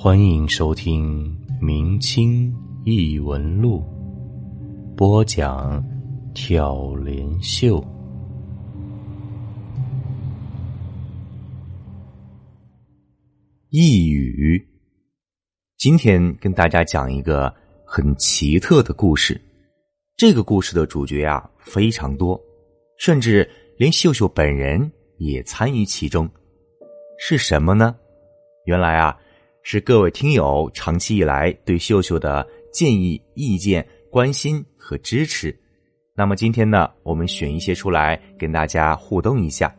欢迎收听《明清异闻录》，播讲挑帘秀。一语，今天跟大家讲一个很奇特的故事。这个故事的主角啊非常多，甚至连秀秀本人也参与其中。是什么呢？原来啊。是各位听友长期以来对秀秀的建议、意见、关心和支持。那么今天呢，我们选一些出来跟大家互动一下，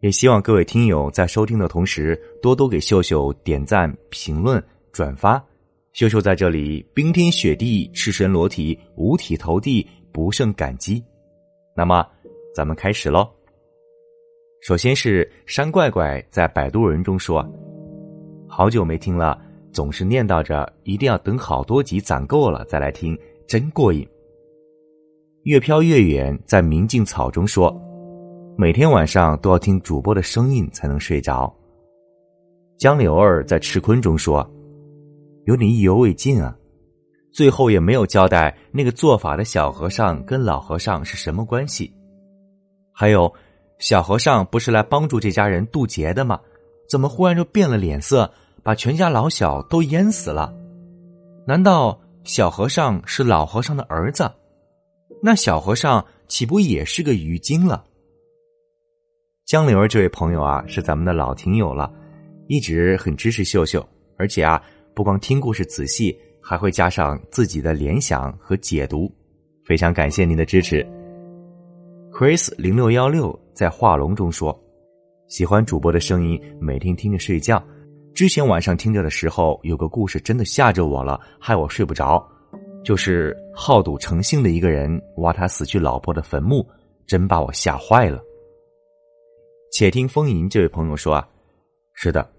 也希望各位听友在收听的同时，多多给秀秀点赞、评论、转发。秀秀在这里冰天雪地、赤身裸体、五体投地，不胜感激。那么，咱们开始喽。首先是山怪怪在摆渡人中说。好久没听了，总是念叨着一定要等好多集攒够了再来听，真过瘾。越飘越远，在明镜草中说，每天晚上都要听主播的声音才能睡着。江柳儿在赤坤中说，有点意犹未尽啊，最后也没有交代那个做法的小和尚跟老和尚是什么关系。还有，小和尚不是来帮助这家人渡劫的吗？怎么忽然就变了脸色？把全家老小都淹死了，难道小和尚是老和尚的儿子？那小和尚岂不也是个鱼精了？江流儿这位朋友啊，是咱们的老听友了，一直很支持秀秀，而且啊，不光听故事仔细，还会加上自己的联想和解读，非常感谢您的支持。Chris 零六幺六在画龙中说：“喜欢主播的声音，每天听着睡觉。”之前晚上听着的时候，有个故事真的吓着我了，害我睡不着。就是好赌成性的一个人挖他死去老婆的坟墓，真把我吓坏了。且听风吟这位朋友说啊，是的，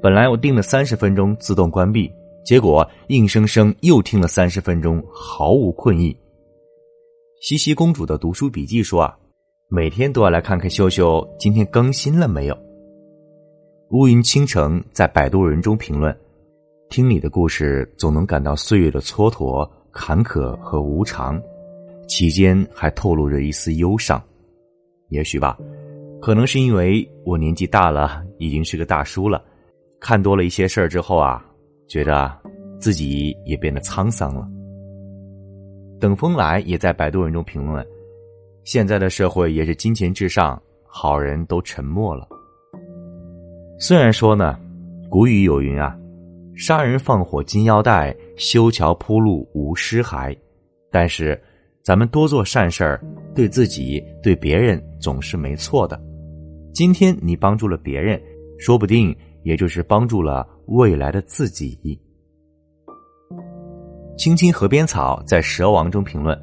本来我定了三十分钟自动关闭，结果硬生生又听了三十分钟，毫无困意。西西公主的读书笔记说啊，每天都要来看看秀秀今天更新了没有。乌云倾城在摆渡人中评论：“听你的故事，总能感到岁月的蹉跎、坎坷和无常，其间还透露着一丝忧伤。也许吧，可能是因为我年纪大了，已经是个大叔了，看多了一些事儿之后啊，觉得自己也变得沧桑了。”等风来也在摆渡人中评论：“现在的社会也是金钱至上，好人都沉默了。”虽然说呢，古语有云啊，“杀人放火金腰带，修桥铺路无尸骸”，但是咱们多做善事儿，对自己对别人总是没错的。今天你帮助了别人，说不定也就是帮助了未来的自己。青青河边草在蛇王中评论：“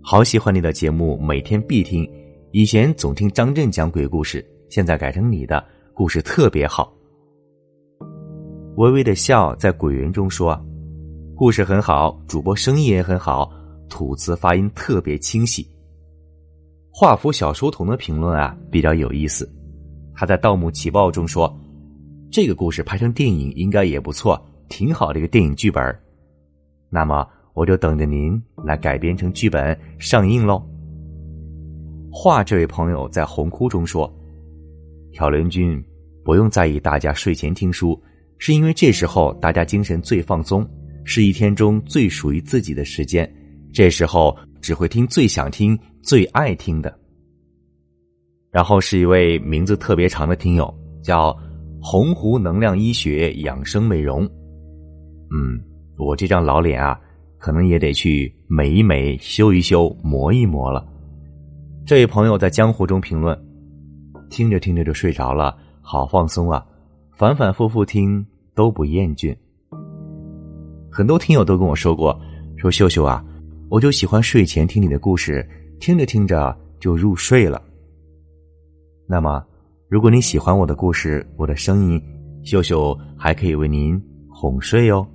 好喜欢你的节目，每天必听。以前总听张震讲鬼故事，现在改成你的。”故事特别好，微微的笑在鬼云中说：“故事很好，主播声音也很好，吐词发音特别清晰。”画幅小书童的评论啊比较有意思，他在《盗墓奇报》中说：“这个故事拍成电影应该也不错，挺好的一个电影剧本。”那么我就等着您来改编成剧本上映喽。画这位朋友在红窟中说。挑帘君，不用在意大家睡前听书，是因为这时候大家精神最放松，是一天中最属于自己的时间。这时候只会听最想听、最爱听的。然后是一位名字特别长的听友，叫洪湖能量医学养生美容。嗯，我这张老脸啊，可能也得去美一美、修一修、磨一磨了。这位朋友在江湖中评论。听着听着就睡着了，好放松啊！反反复复听都不厌倦。很多听友都跟我说过，说秀秀啊，我就喜欢睡前听你的故事，听着听着就入睡了。那么，如果你喜欢我的故事，我的声音，秀秀还可以为您哄睡哦。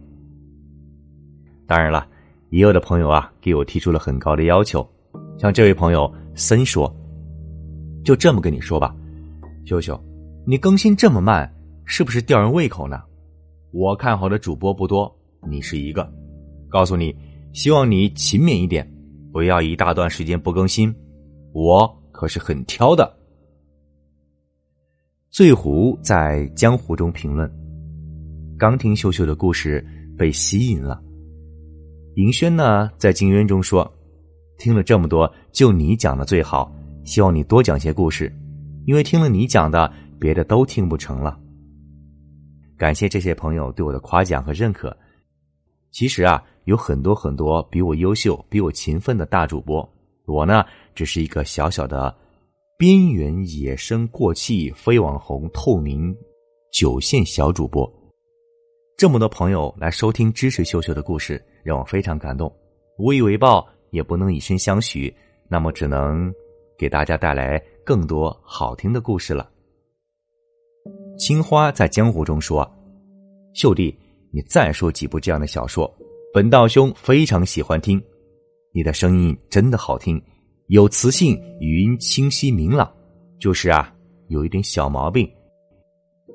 当然了，也有的朋友啊，给我提出了很高的要求，像这位朋友森说：“就这么跟你说吧。”秀秀，你更新这么慢，是不是吊人胃口呢？我看好的主播不多，你是一个。告诉你，希望你勤勉一点，不要一大段时间不更新。我可是很挑的。醉狐在江湖中评论：刚听秀秀的故事，被吸引了。银轩呢，在静渊中说：“听了这么多，就你讲的最好，希望你多讲些故事，因为听了你讲的，别的都听不成了。”感谢这些朋友对我的夸奖和认可。其实啊，有很多很多比我优秀、比我勤奋的大主播，我呢只是一个小小的边缘野生过气非网红透明九线小主播。这么多朋友来收听支持秀秀的故事，让我非常感动。无以为报，也不能以身相许，那么只能给大家带来更多好听的故事了。青花在江湖中说：“秀弟，你再说几部这样的小说，本道兄非常喜欢听。你的声音真的好听，有磁性，语音清晰明朗。就是啊，有一点小毛病，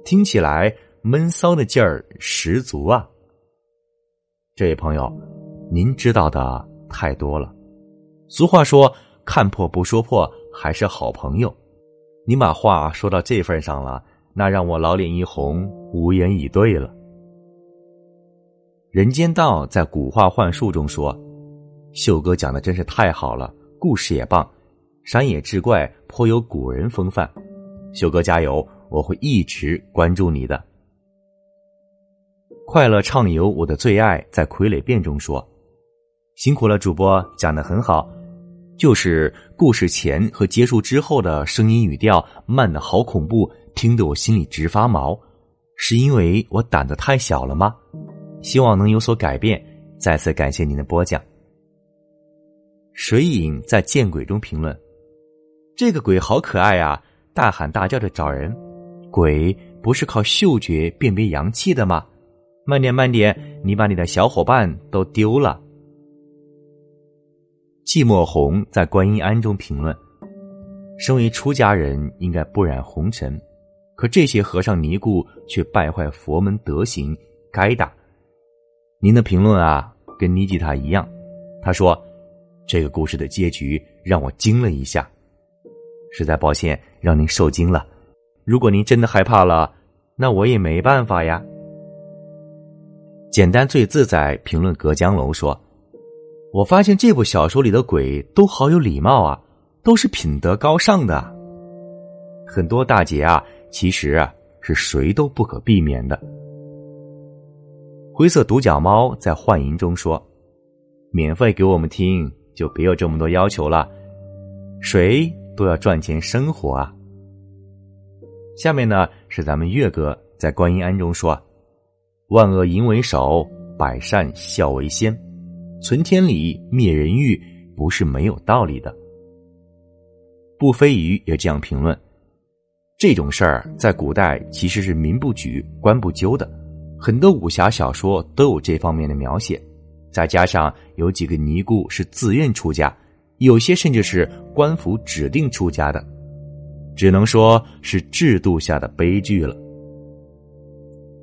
听起来闷骚的劲儿十足啊。”这位朋友，您知道的太多了。俗话说：“看破不说破，还是好朋友。”你把话说到这份上了。那让我老脸一红，无言以对了。人间道在古话幻术中说：“秀哥讲的真是太好了，故事也棒，山野志怪颇有古人风范。”秀哥加油，我会一直关注你的。快乐畅游，我的最爱在傀儡变中说：“辛苦了，主播讲的很好，就是故事前和结束之后的声音语调慢的好恐怖。”听得我心里直发毛，是因为我胆子太小了吗？希望能有所改变。再次感谢您的播讲。水影在见鬼中评论：“这个鬼好可爱啊，大喊大叫的找人。鬼不是靠嗅觉辨别阳气的吗？慢点慢点，你把你的小伙伴都丢了。”寂寞红在观音庵中评论：“身为出家人，应该不染红尘。”可这些和尚尼姑却败坏佛门德行，该打。您的评论啊，跟尼吉塔一样。他说：“这个故事的结局让我惊了一下，实在抱歉让您受惊了。如果您真的害怕了，那我也没办法呀。”简单最自在评论隔江楼说：“我发现这部小说里的鬼都好有礼貌啊，都是品德高尚的。很多大姐啊。”其实啊，是谁都不可避免的。灰色独角猫在幻影中说：“免费给我们听，就别有这么多要求了。谁都要赚钱生活啊。”下面呢是咱们月哥在观音庵中说：“万恶淫为首，百善孝为先，存天理，灭人欲，不是没有道理的。”不飞鱼也这样评论。这种事儿在古代其实是民不举、官不究的，很多武侠小说都有这方面的描写。再加上有几个尼姑是自愿出家，有些甚至是官府指定出家的，只能说是制度下的悲剧了。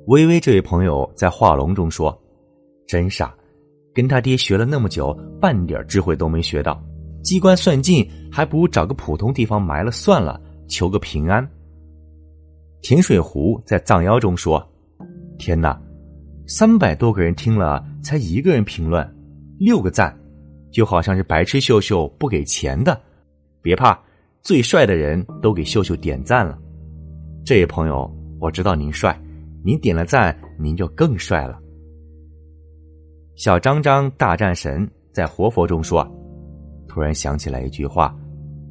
微微这位朋友在画龙中说：“真傻，跟他爹学了那么久，半点智慧都没学到，机关算尽，还不如找个普通地方埋了算了，求个平安。”甜水湖在藏妖中说：“天哪，三百多个人听了，才一个人评论，六个赞，就好像是白痴秀秀不给钱的。别怕，最帅的人都给秀秀点赞了。这位朋友，我知道您帅，您点了赞，您就更帅了。”小张张大战神在活佛中说：“突然想起来一句话，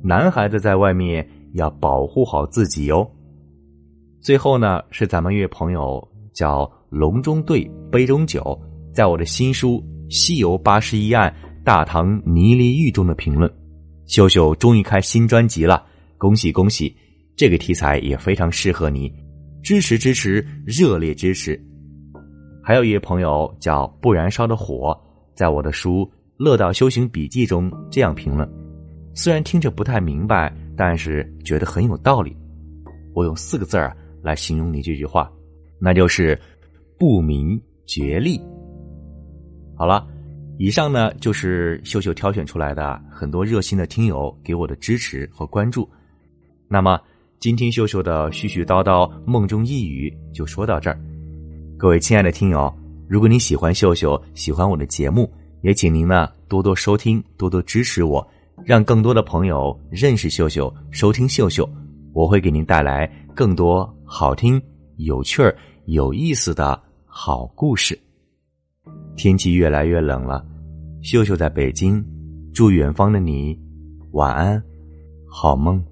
男孩子在外面要保护好自己哟。”最后呢，是咱们一位朋友叫龙中队杯中酒，在我的新书《西游八十一案大唐泥犁狱》中的评论：秀秀终于开新专辑了，恭喜恭喜！这个题材也非常适合你，支持支持，热烈支持！还有一位朋友叫不燃烧的火，在我的书《乐道修行笔记》中这样评论：虽然听着不太明白，但是觉得很有道理。我用四个字儿。来形容你这句话，那就是不明觉厉。好了，以上呢就是秀秀挑选出来的很多热心的听友给我的支持和关注。那么，今天秀秀的絮絮叨叨梦中呓语就说到这儿。各位亲爱的听友，如果你喜欢秀秀，喜欢我的节目，也请您呢多多收听，多多支持我，让更多的朋友认识秀秀，收听秀秀。我会给您带来更多好听、有趣儿、有意思的好故事。天气越来越冷了，秀秀在北京，祝远方的你晚安，好梦。